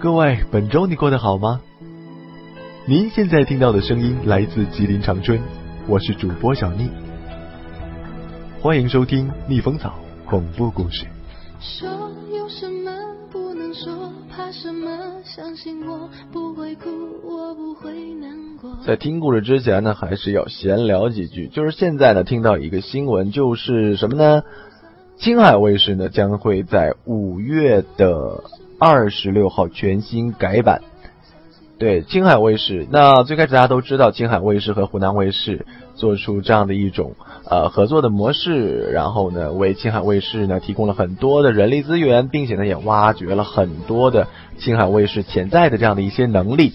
各位，本周你过得好吗？您现在听到的声音来自吉林长春，我是主播小逆，欢迎收听《逆风草恐怖故事》。说有什么不能说，怕什么？相信我不会哭，我不会难过。在听故事之前呢，还是要闲聊几句。就是现在呢，听到一个新闻，就是什么呢？青海卫视呢将会在五月的二十六号全新改版。对，青海卫视，那最开始大家都知道，青海卫视和湖南卫视做出这样的一种呃合作的模式，然后呢，为青海卫视呢提供了很多的人力资源，并且呢也挖掘了很多的青海卫视潜在的这样的一些能力。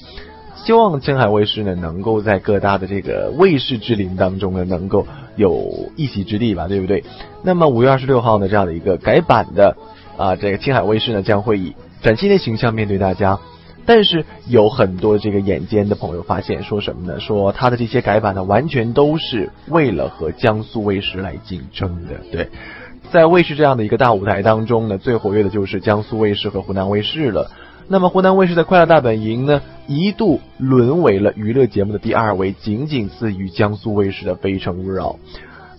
希望青海卫视呢，能够在各大的这个卫视之林当中呢，能够有一席之地吧，对不对？那么五月二十六号呢，这样的一个改版的啊，这个青海卫视呢，将会以崭新的形象面对大家。但是有很多这个眼尖的朋友发现，说什么呢？说他的这些改版呢，完全都是为了和江苏卫视来竞争的。对，在卫视这样的一个大舞台当中呢，最活跃的就是江苏卫视和湖南卫视了。那么湖南卫视的《快乐大本营》呢，一度沦为了娱乐节目的第二位，仅仅次于江苏卫视的《非诚勿扰》。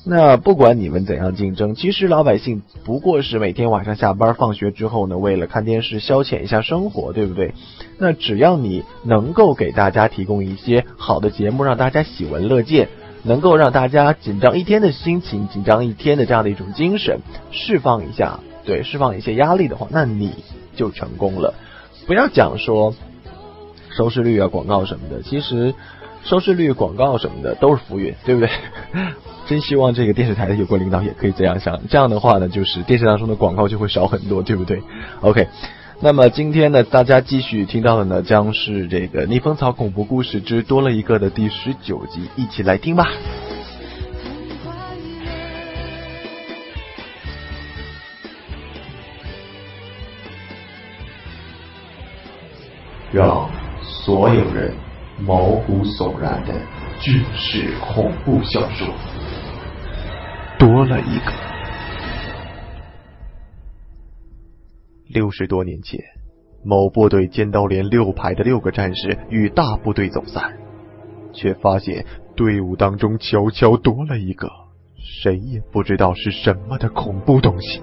那不管你们怎样竞争，其实老百姓不过是每天晚上下班放学之后呢，为了看电视消遣一下生活，对不对？那只要你能够给大家提供一些好的节目，让大家喜闻乐见，能够让大家紧张一天的心情、紧张一天的这样的一种精神释放一下，对，释放一些压力的话，那你就成功了。不要讲说收视率啊、广告什么的，其实收视率、广告什么的都是浮云，对不对？真希望这个电视台的有关领导也可以这样想，这样的话呢，就是电视当中的广告就会少很多，对不对？OK，那么今天呢，大家继续听到的呢，将是这个《逆风草恐怖故事之多了一个》的第十九集，一起来听吧。让所有人毛骨悚然的军事恐怖小说多了一个。六十多年前，某部队尖刀连六排的六个战士与大部队走散，却发现队伍当中悄悄多了一个谁也不知道是什么的恐怖东西。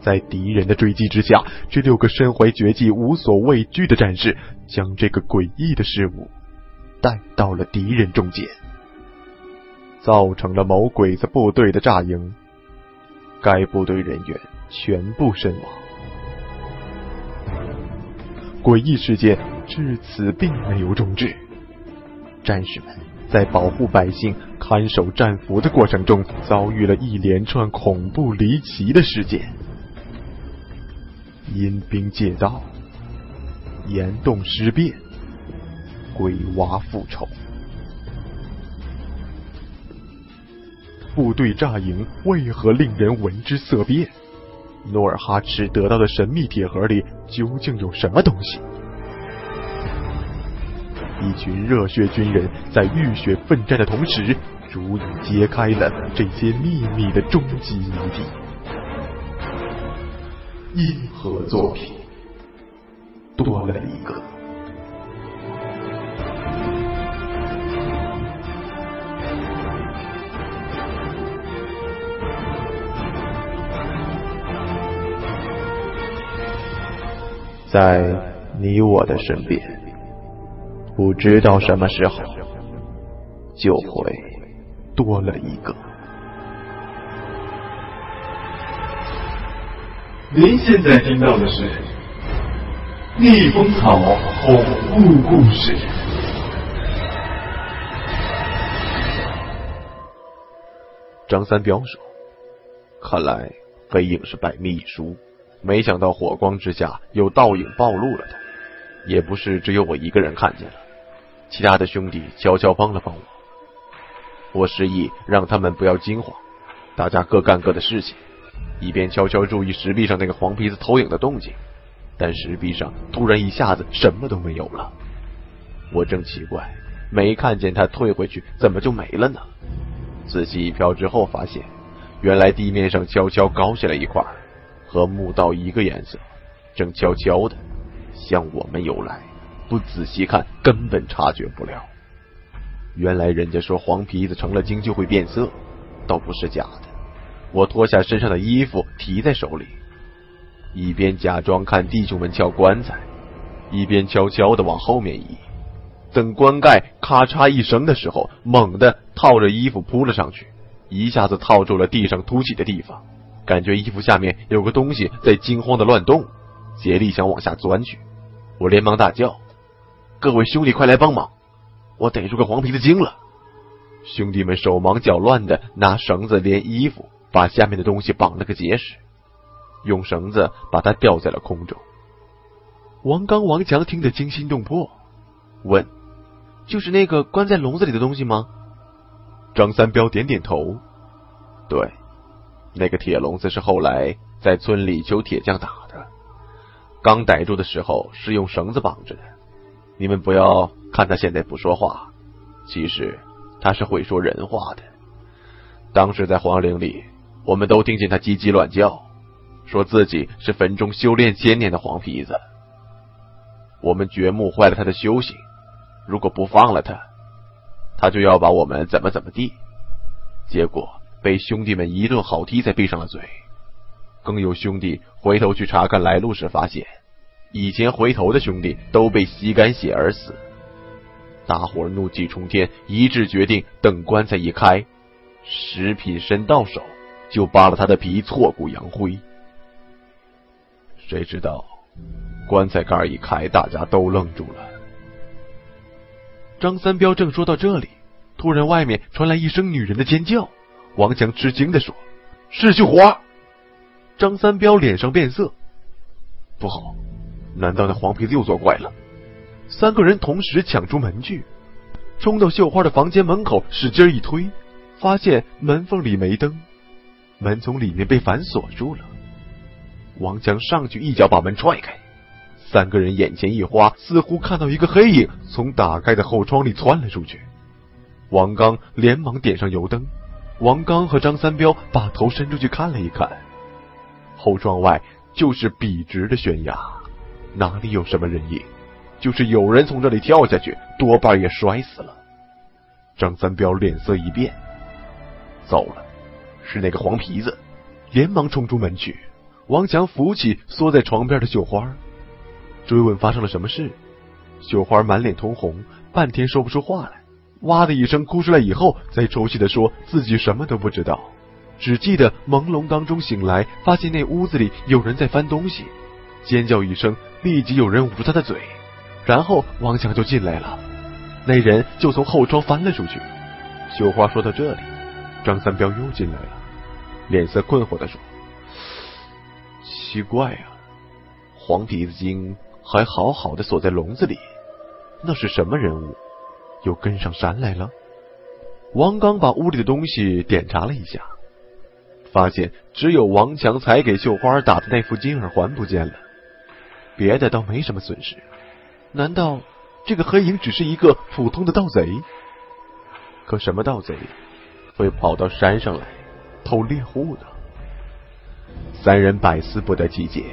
在敌人的追击之下，这六个身怀绝技、无所畏惧的战士，将这个诡异的事物带到了敌人中间，造成了某鬼子部队的炸营。该部队人员全部身亡。诡异事件至此并没有终止，战士们在保护百姓、看守战俘的过程中，遭遇了一连串恐怖离奇的事件。阴兵借道，岩洞尸变，鬼娃复仇。部队炸营为何令人闻之色变？努尔哈赤得到的神秘铁盒里究竟有什么东西？一群热血军人在浴血奋战的同时，逐一揭开了这些秘密的终极谜底。硬核作品多了一个。在你我的身边，不知道什么时候就会多了一个。您现在听到的是《逆风草恐怖故事》。张三彪说：“看来飞影是百密一疏，没想到火光之下有倒影暴露了他。也不是只有我一个人看见了，其他的兄弟悄悄帮了帮我。我示意让他们不要惊慌，大家各干各的事情。”一边悄悄注意石壁上那个黄皮子投影的动静，但石壁上突然一下子什么都没有了。我正奇怪，没看见他退回去，怎么就没了呢？仔细一瞟之后，发现原来地面上悄悄高下了一块，和墓道一个颜色，正悄悄的向我们游来，不仔细看根本察觉不了。原来人家说黄皮子成了精就会变色，倒不是假的。我脱下身上的衣服提在手里，一边假装看弟兄们撬棺材，一边悄悄的往后面移。等棺盖咔嚓一声的时候，猛地套着衣服扑了上去，一下子套住了地上凸起的地方，感觉衣服下面有个东西在惊慌的乱动，竭力想往下钻去。我连忙大叫：“各位兄弟，快来帮忙！我逮住个黄皮子精了！”兄弟们手忙脚乱的拿绳子连衣服，把下面的东西绑了个结实，用绳子把它吊在了空中。王刚、王强听得惊心动魄，问。就是那个关在笼子里的东西吗？张三彪点点头。对，那个铁笼子是后来在村里求铁匠打的。刚逮住的时候是用绳子绑着的。你们不要看他现在不说话，其实他是会说人话的。当时在皇陵里，我们都听见他叽叽乱叫，说自己是坟中修炼千年的黄皮子。我们掘墓坏了他的修行。如果不放了他，他就要把我们怎么怎么地。结果被兄弟们一顿好踢，才闭上了嘴。更有兄弟回头去查看来路时，发现以前回头的兄弟都被吸干血而死。大伙怒气冲天，一致决定等棺材一开，食品身到手，就扒了他的皮，挫骨扬灰。谁知道棺材盖一开，大家都愣住了。张三彪正说到这里，突然外面传来一声女人的尖叫。王强吃惊的说：“是绣花。”张三彪脸上变色，不好，难道那黄皮子又作怪了？三个人同时抢出门去，冲到绣花的房间门口，使劲一推，发现门缝里没灯，门从里面被反锁住了。王强上去一脚把门踹开。三个人眼前一花，似乎看到一个黑影从打开的后窗里窜了出去。王刚连忙点上油灯，王刚和张三彪把头伸出去看了一看，后窗外就是笔直的悬崖，哪里有什么人影？就是有人从这里跳下去，多半也摔死了。张三彪脸色一变，糟了，是那个黄皮子，连忙冲出门去。王强扶起缩在床边的绣花。追问发生了什么事，绣花满脸通红，半天说不出话来，哇的一声哭出来以后，才抽泣的说自己什么都不知道，只记得朦胧当中醒来，发现那屋子里有人在翻东西，尖叫一声，立即有人捂住他的嘴，然后王强就进来了，那人就从后窗翻了出去。绣花说到这里，张三彪又进来了，脸色困惑的说：“奇怪啊，黄皮子精。”还好好的锁在笼子里，那是什么人物？又跟上山来了？王刚把屋里的东西检查了一下，发现只有王强才给绣花打的那副金耳环不见了，别的倒没什么损失。难道这个黑影只是一个普通的盗贼？可什么盗贼会跑到山上来偷猎户呢？三人百思不得其解。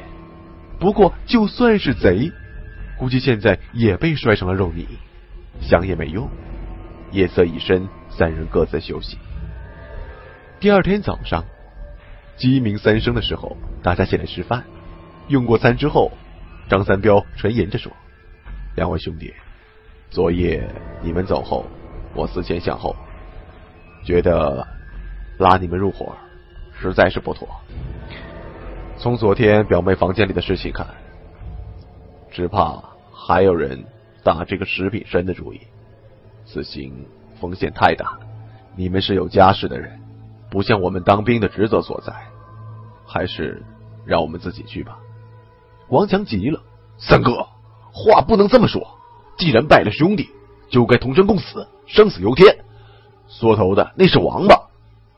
不过，就算是贼，估计现在也被摔成了肉泥，想也没用。夜色已深，三人各自休息。第二天早上，鸡鸣三声的时候，大家起来吃饭。用过餐之后，张三彪沉吟着说：“两位兄弟，昨夜你们走后，我思前想后，觉得拉你们入伙实在是不妥。”从昨天表妹房间里的事情看，只怕还有人打这个食品生的主意。此行风险太大，你们是有家室的人，不像我们当兵的职责所在，还是让我们自己去吧。王强急了：“三哥，话不能这么说。既然拜了兄弟，就该同生共死，生死由天。缩头的那是王八，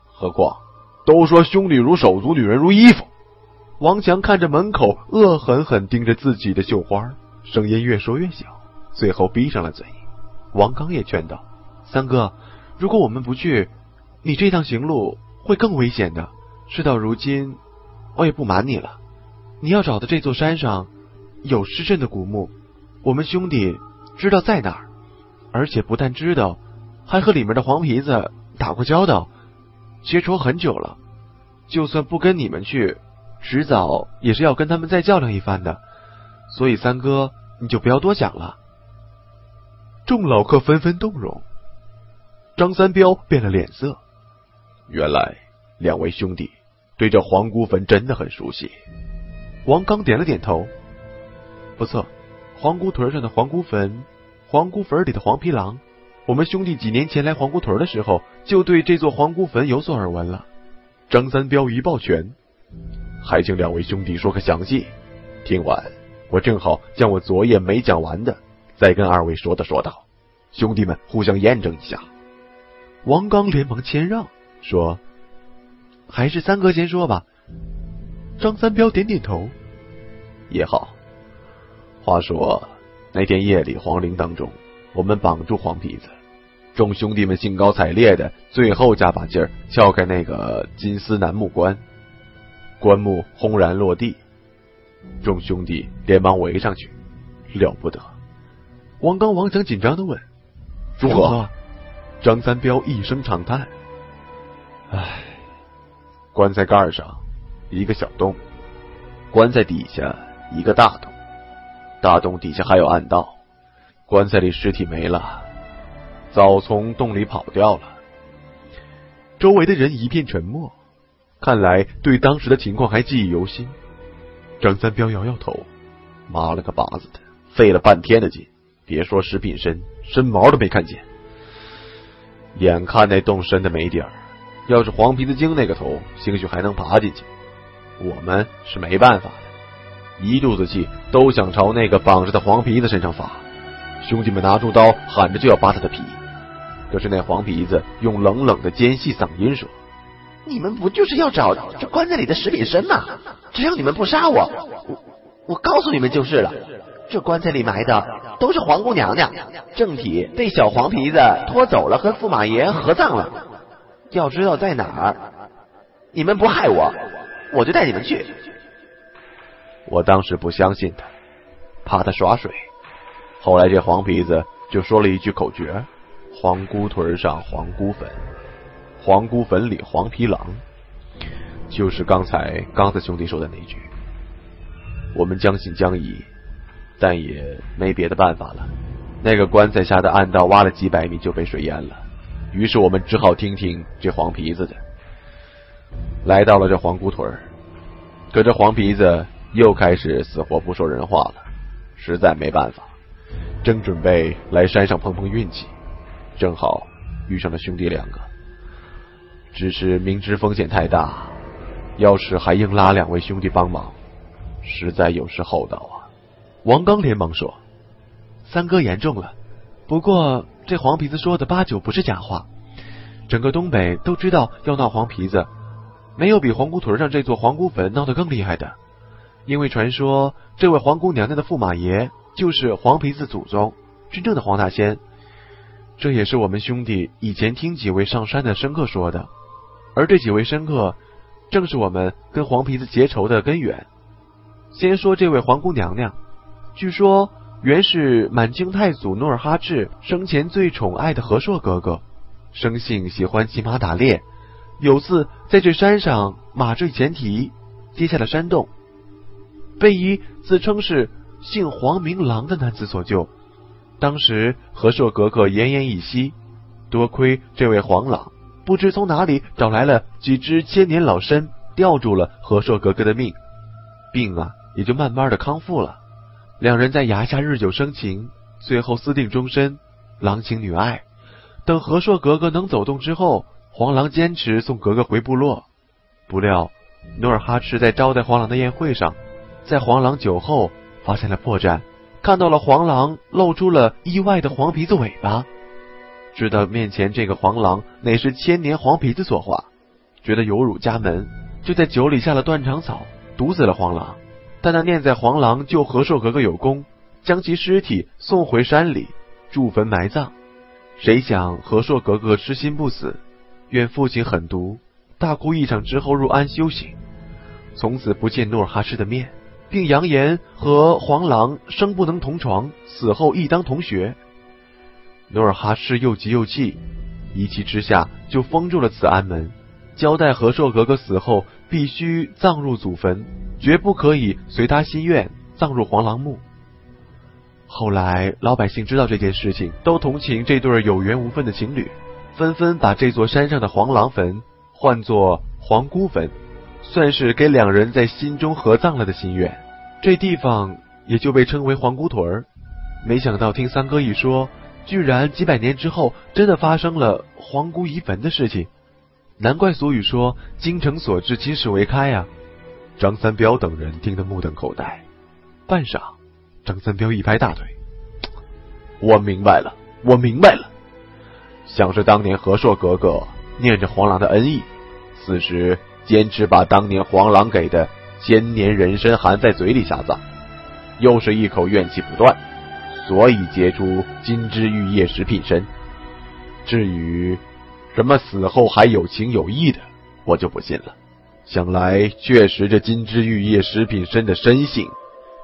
何况都说兄弟如手足，女人如衣服。”王强看着门口，恶狠狠盯着自己的绣花，声音越说越小，最后闭上了嘴。王刚也劝道：“三哥，如果我们不去，你这趟行路会更危险的。事到如今，我也不瞒你了，你要找的这座山上有失阵的古墓，我们兄弟知道在哪儿，而且不但知道，还和里面的黄皮子打过交道，结仇很久了。就算不跟你们去，迟早也是要跟他们再较量一番的。所以三哥，你就不要多想了。众老客纷纷动容，张三彪变了脸色。原来两位兄弟对这黄姑坟真的很熟悉。王刚点了点头。不错，黄姑屯上的黄姑坟，黄姑坟里的黄皮狼，我们兄弟几年前来黄姑屯的时候，就对这座黄姑坟有所耳闻了。张三彪一抱拳，还请两位兄弟说个详细。听完，我正好将我昨夜没讲完的，再跟二位说道说道，兄弟们互相验证一下。王刚连忙谦让，说：“还是三哥先说吧。”张三彪点点头，也好。话说那天夜里，皇陵当中，我们绑住黄皮子，众兄弟们兴高采烈的，最后加把劲儿撬开那个金丝楠木棺，棺木轰然落地，众兄弟连忙围上去，了不得！王刚、王强紧张的问：“如何？”张三彪一声长叹：“唉，棺材盖上。”一个小洞，棺材底下一个大洞，大洞底下还有暗道，棺材里尸体没了，早从洞里跑掉了。周围的人一片沉默，看来对当时的情况还记忆犹新。张三彪摇摇头，妈了个巴子的，费了半天的劲，别说食品深，深毛都没看见。眼看那洞深的没底儿，要是黄皮子精那个头，兴许还能爬进去。我们是没办法的，一肚子气都想朝那个绑着的黄皮子身上发。兄弟们拿出刀，喊着就要扒他的皮。可是那黄皮子用冷冷的尖细嗓音说：“你们不就是要找这棺材里的石品参吗？只要你们不杀我，我我告诉你们就是了。这棺材里埋的都是皇姑娘娘，正体被小黄皮子拖走了，和驸马爷合葬了。要知道在哪儿，你们不害我。”我就带你们去。我当时不相信他，怕他耍水。后来这黄皮子就说了一句口诀：“黄姑屯上黄姑坟，黄姑坟里黄皮狼。”就是刚才刚子兄弟说的那句。我们将信将疑，但也没别的办法了。那个棺材下的暗道挖了几百米就被水淹了，于是我们只好听听这黄皮子的。来到了这黄姑屯可这黄皮子又开始死活不说人话了，实在没办法，正准备来山上碰碰运气，正好遇上了兄弟两个，只是明知风险太大，要是还硬拉两位兄弟帮忙，实在有失厚道！王刚连忙说：“三哥言重了，不过这黄皮子说的八九不是假话，整个东北都知道要闹黄皮子。”没有比黄姑屯上这座黄姑坟闹得更厉害的，因为传说这位黄姑娘娘的驸马爷就是黄皮子祖宗，真正的黄大仙。这也是我们兄弟以前听几位上山的生客说的，而这几位生客正是我们跟黄皮子结仇的根源。先说这位黄姑娘娘，据说原是满清太祖努尔哈赤生前最宠爱的和硕哥哥，生性喜欢骑马打猎。有次在这山上马坠前蹄，跌下了山洞，被一自称是姓黄名郎的男子所救。当时和硕格格奄奄一息，多亏这位黄郎不知从哪里找来了几只千年老参，吊住了和硕格格的命，病啊也就慢慢的康复了。两人在崖下日久生情，最后私定终身，郎情女爱。等和硕格格能走动之后。黄狼坚持送格格回部落，不料努尔哈赤在招待黄狼的宴会上，在黄狼酒后发现了破绽，看到了黄狼露出了意外的黄皮子尾巴，知道面前这个黄狼乃是千年黄皮子所化，觉得有辱家门，就在酒里下了断肠草，毒死了黄狼。但那念在黄狼救和硕格格有功，将其尸体送回山里筑坟埋葬，谁想和硕格格痴心不死。愿父亲狠毒，大哭一场之后入庵修行，从此不见努尔哈赤的面。并扬言和黄狼生不能同床，死后亦当同学。努尔哈赤又急又气，一气之下就封住了此安门，交代和硕格格死后必须葬入祖坟，绝不可以随他心愿葬入黄狼墓。后来老百姓知道这件事情，都同情这对有缘无分的情侣，纷纷把这座山上的黄狼坟唤作黄姑坟，算是给两人在心中合葬了的心愿。这地方也就被称为黄姑屯儿。没想到听三哥一说。居然几百年之后，真的发生了皇姑移坟的事情，难怪俗语说“精诚所至，金石为开”呀！张三彪等人听得目瞪口呆。半晌，张三彪一拍大腿：“我明白了，我明白了，想是当年和硕格格念着黄狼的恩义，此时坚持把当年黄狼给的千年人参含在嘴里下葬，又是一口怨气不断。”所以结出金枝玉叶食品参。至于什么死后还有情有义的，我就不信了。想来确实这金枝玉叶食品参的参性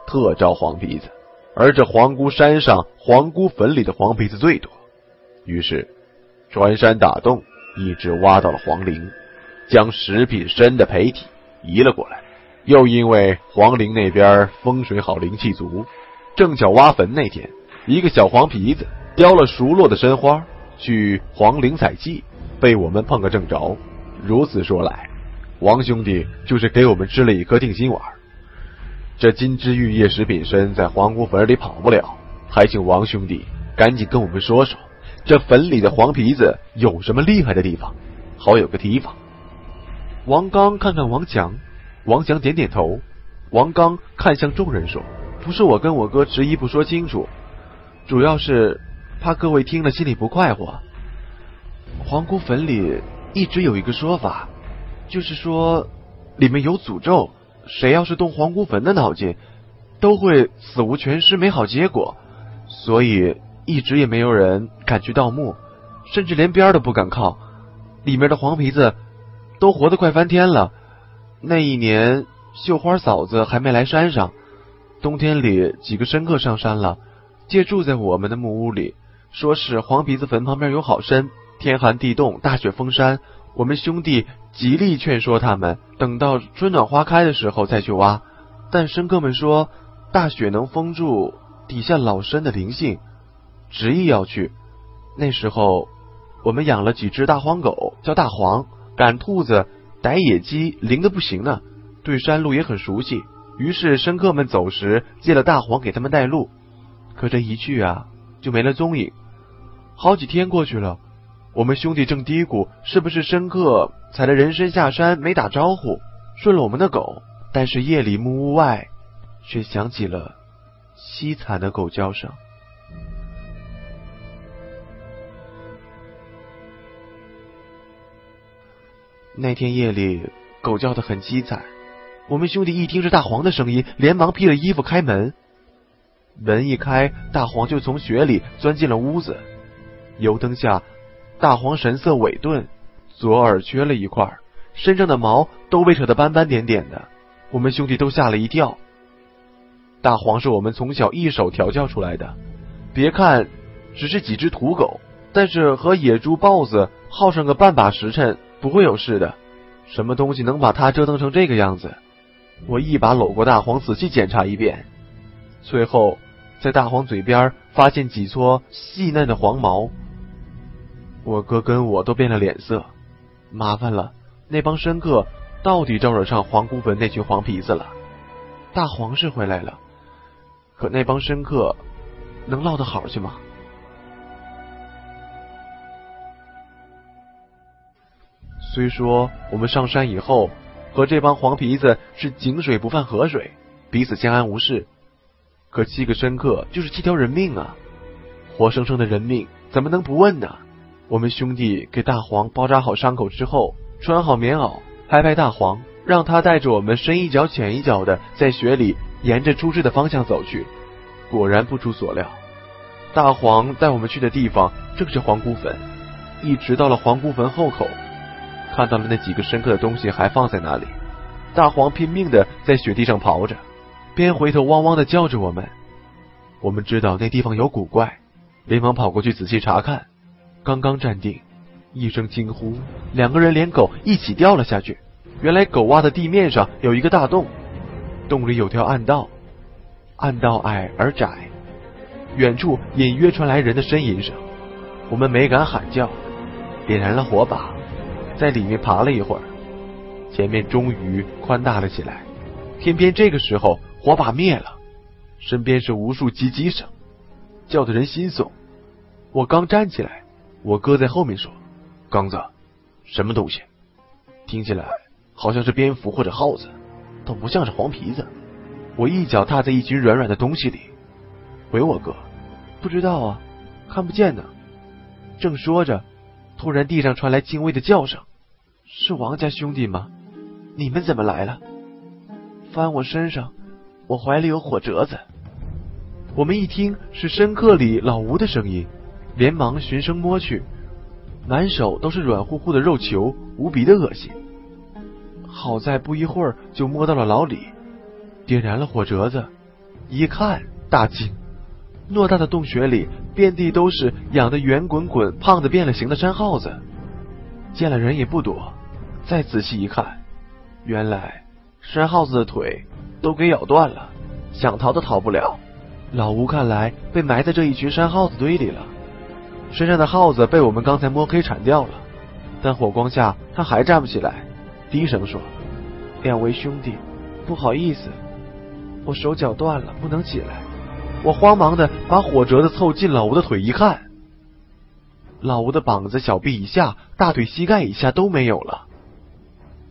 特招黄皮子，而这皇姑山上皇姑坟里的黄皮子最多。于是穿山打洞，一直挖到了皇陵，将食品参的胚体移了过来。又因为黄陵那边风水好，灵气足。正巧挖坟那天，一个小黄皮子叼了熟落的参花去黄陵采集，被我们碰个正着。如此说来，王兄弟就是给我们吃了一颗定心丸。这金枝玉叶食品参在皇姑坟里跑不了，还请王兄弟赶紧跟我们说说，这坟里的黄皮子有什么厉害的地方，好有个提防。王刚看看王强，王强点点头。王刚看向众人说。不是我跟我哥执意不说清楚，主要是怕各位听了心里不快活。皇姑坟里一直有一个说法，就是说里面有诅咒，谁要是动皇姑坟的脑筋，都会死无全尸，没好结果。所以一直也没有人敢去盗墓，甚至连边都不敢靠。里面的黄皮子都活得快翻天了。那一年绣花嫂子还没来山上。冬天里，几个深客上山了，借住在我们的木屋里，说是黄皮子坟旁边有好参。天寒地冻，大雪封山，我们兄弟极力劝说他们，等到春暖花开的时候再去挖。但深客们说，大雪能封住底下老参的灵性，执意要去。那时候，我们养了几只大黄狗，叫大黄，赶兔子、逮野鸡，灵的不行呢，对山路也很熟悉。于是深客们走时借了大黄给他们带路，可这一去啊就没了踪影。好几天过去了，我们兄弟正嘀咕是不是深客踩了人参下山没打招呼，顺了我们的狗。但是夜里木屋外却响起了凄惨的狗叫声。那天夜里狗叫的很凄惨。我们兄弟一听是大黄的声音，连忙披了衣服开门。门一开，大黄就从雪里钻进了屋子。油灯下，大黄神色萎顿，左耳缺了一块，身上的毛都被扯得斑斑点点的。我们兄弟都吓了一跳。大黄是我们从小一手调教出来的，别看只是几只土狗，但是和野猪、豹子耗上个半把时辰不会有事的。什么东西能把它折腾成这个样子？我一把搂过大黄，仔细检查一遍，最后在大黄嘴边发现几撮细嫩的黄毛。我哥跟我都变了脸色，麻烦了，那帮深客到底招惹上黄姑坟那群黄皮子了。大黄是回来了，可那帮深客能落得好去吗？虽说我们上山以后。和这帮黄皮子是井水不犯河水，彼此相安无事。可七个深刻就是七条人命啊！活生生的人命怎么能不问呢？我们兄弟给大黄包扎好伤口之后，穿好棉袄，拍拍大黄，让他带着我们深一脚浅一脚的在雪里沿着出事的方向走去。果然不出所料，大黄带我们去的地方正是黄姑坟。一直到了黄姑坟后口。看到了那几个深刻的东西还放在那里，大黄拼命的在雪地上刨着，边回头汪汪的叫着我们。我们知道那地方有古怪，连忙跑过去仔细查看。刚刚站定，一声惊呼，两个人连狗一起掉了下去。原来狗挖的地面上有一个大洞，洞里有条暗道，暗道矮而窄，远处隐约传来人的呻吟声。我们没敢喊叫，点燃了火把，在里面爬了一会儿，前面终于宽大了起来。偏偏这个时候火把灭了，身边是无数叽叽声，叫得人心悚。我刚站起来，我哥在后面说：“刚子，什么东西？听起来好像是蝙蝠或者耗子，倒不像是黄皮子。”我一脚踏在一群软软的东西里，回我哥：“不知道啊，看不见呢。”正说着，突然地上传来轻微的叫声：“是王家兄弟吗？你们怎么来了？”翻我身上，我怀里有火折子。我们一听是深刻里老吴的声音，连忙循声摸去，满手都是软乎乎的肉球，无比的恶心。好在不一会儿就摸到了老李，点燃了火折子，一看大惊。偌大的洞穴里，遍地都是养的圆滚滚、胖的变了形的山耗子，见了人也不躲。再仔细一看，原来山耗子的腿都给咬断了，想逃都逃不了。老吴看来被埋在这一群山耗子堆里了，身上的耗子被我们刚才摸黑铲掉了，但火光下他还站不起来，低声说：“两位兄弟，不好意思，我手脚断了，不能起来。”我慌忙的把火折子凑近老吴的腿一看，老吴的膀子、小臂以下、大腿、膝盖以下都没有了，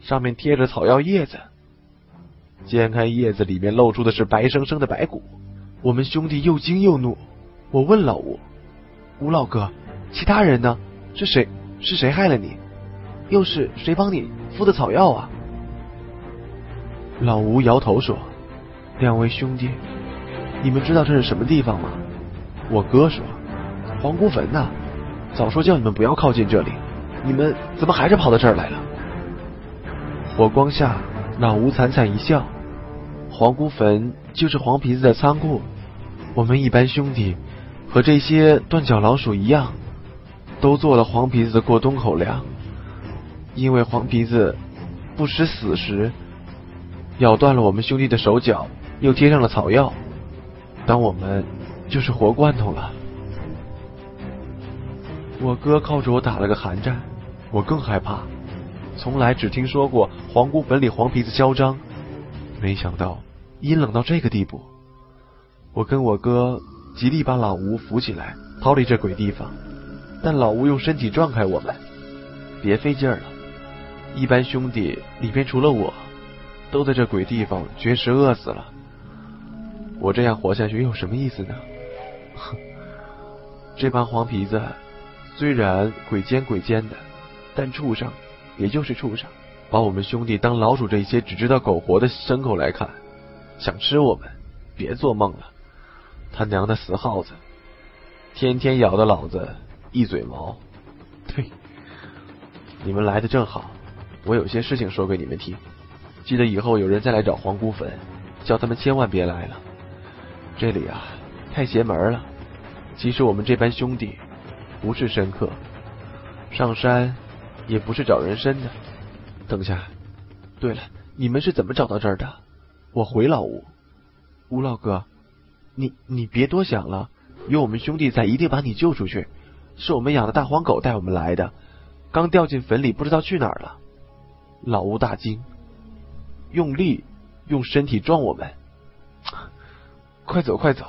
上面贴着草药叶子。揭开叶子，里面露出的是白生生的白骨。我们兄弟又惊又怒。我问老吴：“吴老哥，其他人呢？是谁？是谁害了你？又是谁帮你敷的草药啊？”老吴摇头说：“两位兄弟。”你们知道这是什么地方吗？我哥说，黄姑坟呐。早说叫你们不要靠近这里，你们怎么还是跑到这儿来了？火光下，老吴惨惨一笑。黄姑坟就是黄皮子的仓库。我们一班兄弟和这些断脚老鼠一样，都做了黄皮子的过冬口粮。因为黄皮子不识死时，咬断了我们兄弟的手脚，又贴上了草药。当我们就是活罐头了。我哥靠着我打了个寒战，我更害怕。从来只听说过皇姑坟里黄皮子嚣张，没想到阴冷到这个地步。我跟我哥极力把老吴扶起来，逃离这鬼地方，但老吴用身体撞开我们，别费劲了。一班兄弟里边除了我，都在这鬼地方绝食饿死了。我这样活下去有什么意思呢？哼，这帮黄皮子虽然鬼奸鬼奸的，但畜生也就是畜生，把我们兄弟当老鼠这些只知道苟活的牲口来看，想吃我们，别做梦了！他娘的死耗子，天天咬的老子一嘴毛！对，你们来的正好，我有些事情说给你们听。记得以后有人再来找黄姑坟，叫他们千万别来了。这里啊，太邪门了。其实我们这班兄弟不是深客，上山也不是找人参的。等下，对了，你们是怎么找到这儿的？我回老吴，吴老哥，你你别多想了，有我们兄弟在，一定把你救出去。是我们养的大黄狗带我们来的，刚掉进坟里，不知道去哪儿了。老吴大惊，用力用身体撞我们。快走快走！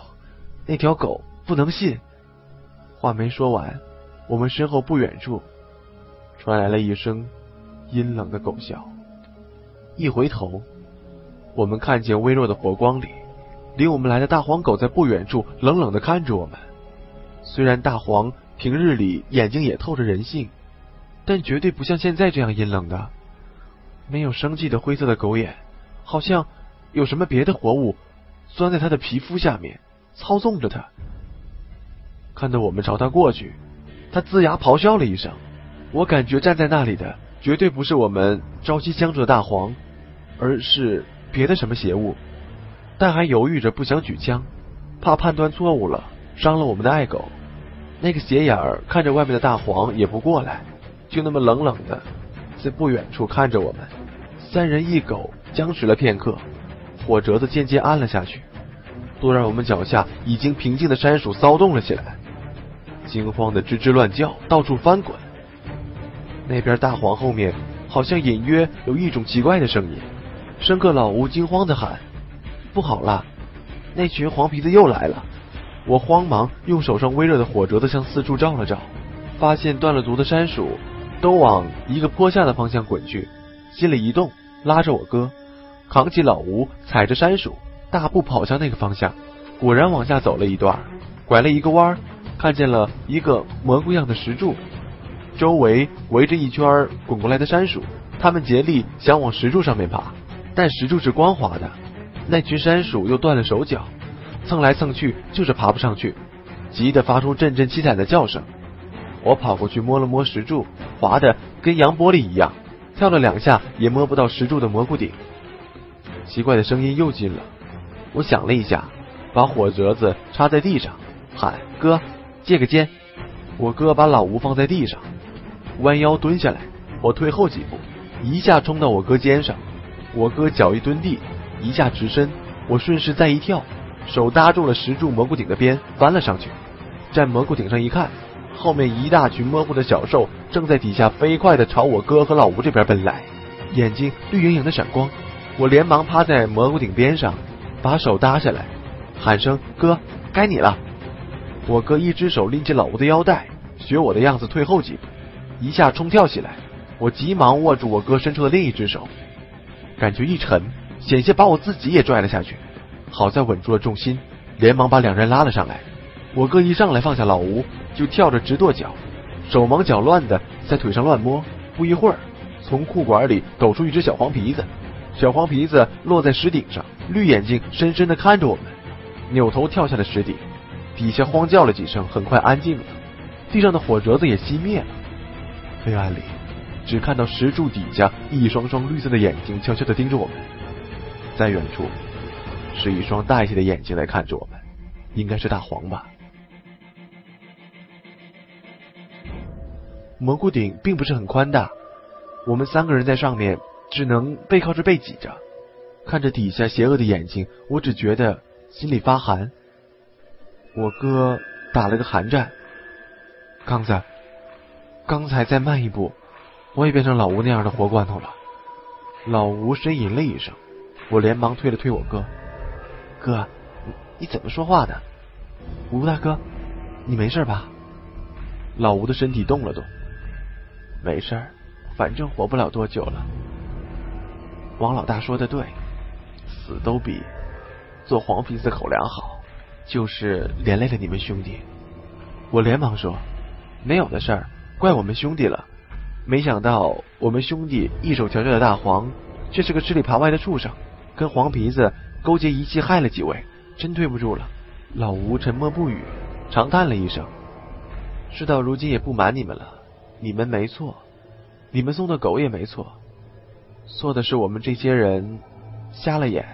那条狗不能信。话没说完，我们身后不远处传来了一声阴冷的狗笑。一回头，我们看见微弱的火光里，领我们来的大黄狗在不远处冷冷的看着我们。虽然大黄平日里眼睛也透着人性，但绝对不像现在这样阴冷的，没有生气的灰色的狗眼，好像有什么别的活物。钻在他的皮肤下面，操纵着他。看到我们朝他过去，他龇牙咆哮了一声。我感觉站在那里的绝对不是我们朝夕相处的大黄，而是别的什么邪物。但还犹豫着不想举枪，怕判断错误了伤了我们的爱狗。那个斜眼儿看着外面的大黄也不过来，就那么冷冷的在不远处看着我们。三人一狗僵持了片刻，火折子渐渐暗了下去。坐在我们脚下已经平静的山鼠骚动了起来，惊慌的吱吱乱叫，到处翻滚。那边大黄后面好像隐约有一种奇怪的声音。深刻老吴惊慌的喊：“不好了，那群黄皮子又来了！”我慌忙用手上微热的火折子向四处照了照，发现断了足的山鼠都往一个坡下的方向滚去，心里一动，拉着我哥，扛起老吴，踩着山鼠，大步跑向那个方向。果然往下走了一段，拐了一个弯，看见了一个蘑菇样的石柱，周围围着一圈滚过来的山鼠，他们竭力想往石柱上面爬，但石柱是光滑的，那群山鼠又断了手脚。蹭来蹭去，就是爬不上去，急得发出阵阵凄惨的叫声。我跑过去摸了摸石柱，滑的跟羊玻璃一样，跳了两下也摸不到石柱的蘑菇顶。奇怪的声音又近了，我想了一下，把火折子插在地上，喊哥借个肩。我哥把老吴放在地上，弯腰蹲下来，我退后几步，一下冲到我哥肩上。我哥脚一蹲地，一下直身，我顺势再一跳。手搭住了石柱蘑菇顶的边，翻了上去。站蘑菇顶上一看，后面一大群蘑菇的小兽正在底下飞快的朝我哥和老吴这边奔来，眼睛绿莹莹的闪光。我连忙趴在蘑菇顶边上，把手搭下来，喊声：“哥，该你了。”我哥一只手拎起老吴的腰带，学我的样子退后几步，一下冲跳起来。我急忙握住我哥伸出的另一只手，感觉一沉，险些把我自己也拽了下去。好在稳住了重心，连忙把两人拉了上来。我哥一上来放下老吴，就跳着直跺脚，手忙脚乱的在腿上乱摸。不一会儿，从裤管里抖出一只小黄皮子，小黄皮子落在石顶上，绿眼睛深深的看着我们，扭头跳下了石顶。底下慌叫了几声，很快安静了，地上的火折子也熄灭了。黑暗里，只看到石柱底下一双双绿色的眼睛悄悄的盯着我们，在远处。是一双大一些的眼睛在看着我们，应该是大黄吧。蘑菇顶并不是很宽大，我们三个人在上面只能背靠着背挤着，看着底下邪恶的眼睛，我只觉得心里发寒。我哥打了个寒战，刚子，刚才再慢一步，我也变成老吴那样的活罐头了。老吴呻吟了一声，我连忙推了推我哥。哥，你怎么说话的？吴大哥，你没事吧？老吴的身体动了动，没事，反正活不了多久了。王老大说的对，死都比做黄皮子口粮好，就是连累了你们兄弟。我连忙说，没有的事儿，怪我们兄弟了。没想到我们兄弟一手调教的大黄，却是个吃里扒外的畜生，跟黄皮子。勾结一气害了几位，真对不住了。老吴沉默不语，长叹了一声。事到如今也不瞒你们了，你们没错，你们送的狗也没错，错的是我们这些人瞎了眼，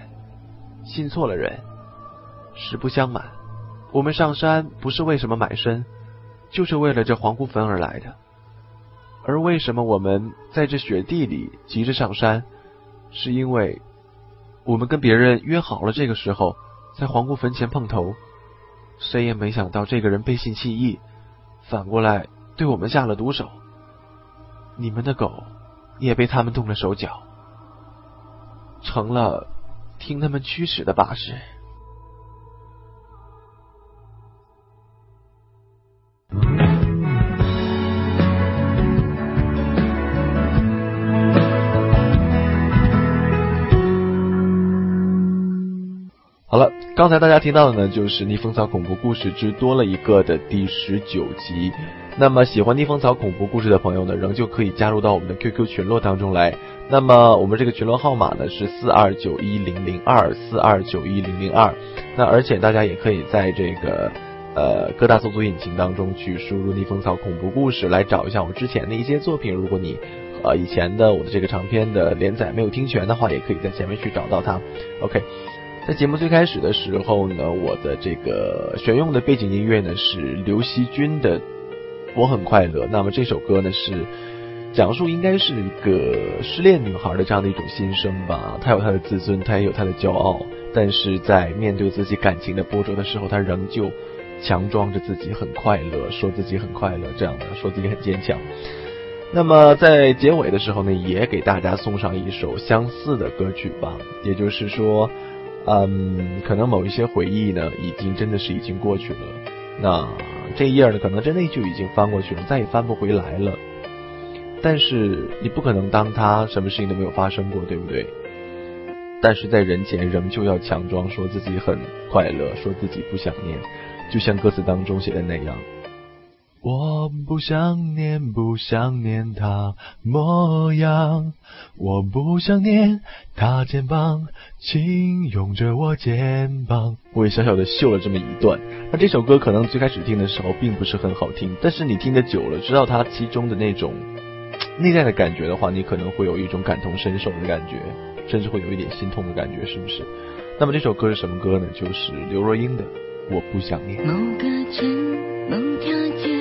信错了人。实不相瞒，我们上山不是为什么买身，就是为了这黄姑坟而来的。而为什么我们在这雪地里急着上山，是因为。我们跟别人约好了，这个时候在皇姑坟前碰头，谁也没想到这个人背信弃义，反过来对我们下了毒手。你们的狗也被他们动了手脚，成了听他们驱使的把式。好了，刚才大家听到的呢，就是《逆风草恐怖故事之多了一个》的第十九集。那么喜欢逆风草恐怖故事的朋友呢，仍旧可以加入到我们的 QQ 群落当中来。那么我们这个群落号码呢是四二九一零零二四二九一零零二。那而且大家也可以在这个呃各大搜索引擎当中去输入“逆风草恐怖故事”来找一下我之前的一些作品。如果你呃以前的我的这个长篇的连载没有听全的话，也可以在前面去找到它。OK。在节目最开始的时候呢，我的这个选用的背景音乐呢是刘惜君的《我很快乐》。那么这首歌呢是讲述应该是一个失恋女孩的这样的一种心声吧。她有她的自尊，她也有她的骄傲，但是在面对自己感情的波折的时候，她仍旧强装着自己很快乐，说自己很快乐，这样的说自己很坚强。那么在结尾的时候呢，也给大家送上一首相似的歌曲吧，也就是说。嗯，可能某一些回忆呢，已经真的是已经过去了。那这一页呢，可能真的就已经翻过去了，再也翻不回来了。但是你不可能当他什么事情都没有发生过，对不对？但是在人前仍旧要强装说自己很快乐，说自己不想念，就像歌词当中写的那样。我不想念，不想念他模样，我不想念他肩膀轻拥着我肩膀。我也小小的秀了这么一段。那这首歌可能最开始听的时候并不是很好听，但是你听得久了，知道它其中的那种 内在的感觉的话，你可能会有一种感同身受的感觉，甚至会有一点心痛的感觉，是不是？那么这首歌是什么歌呢？就是刘若英的《我不想念》。某个城，某条街。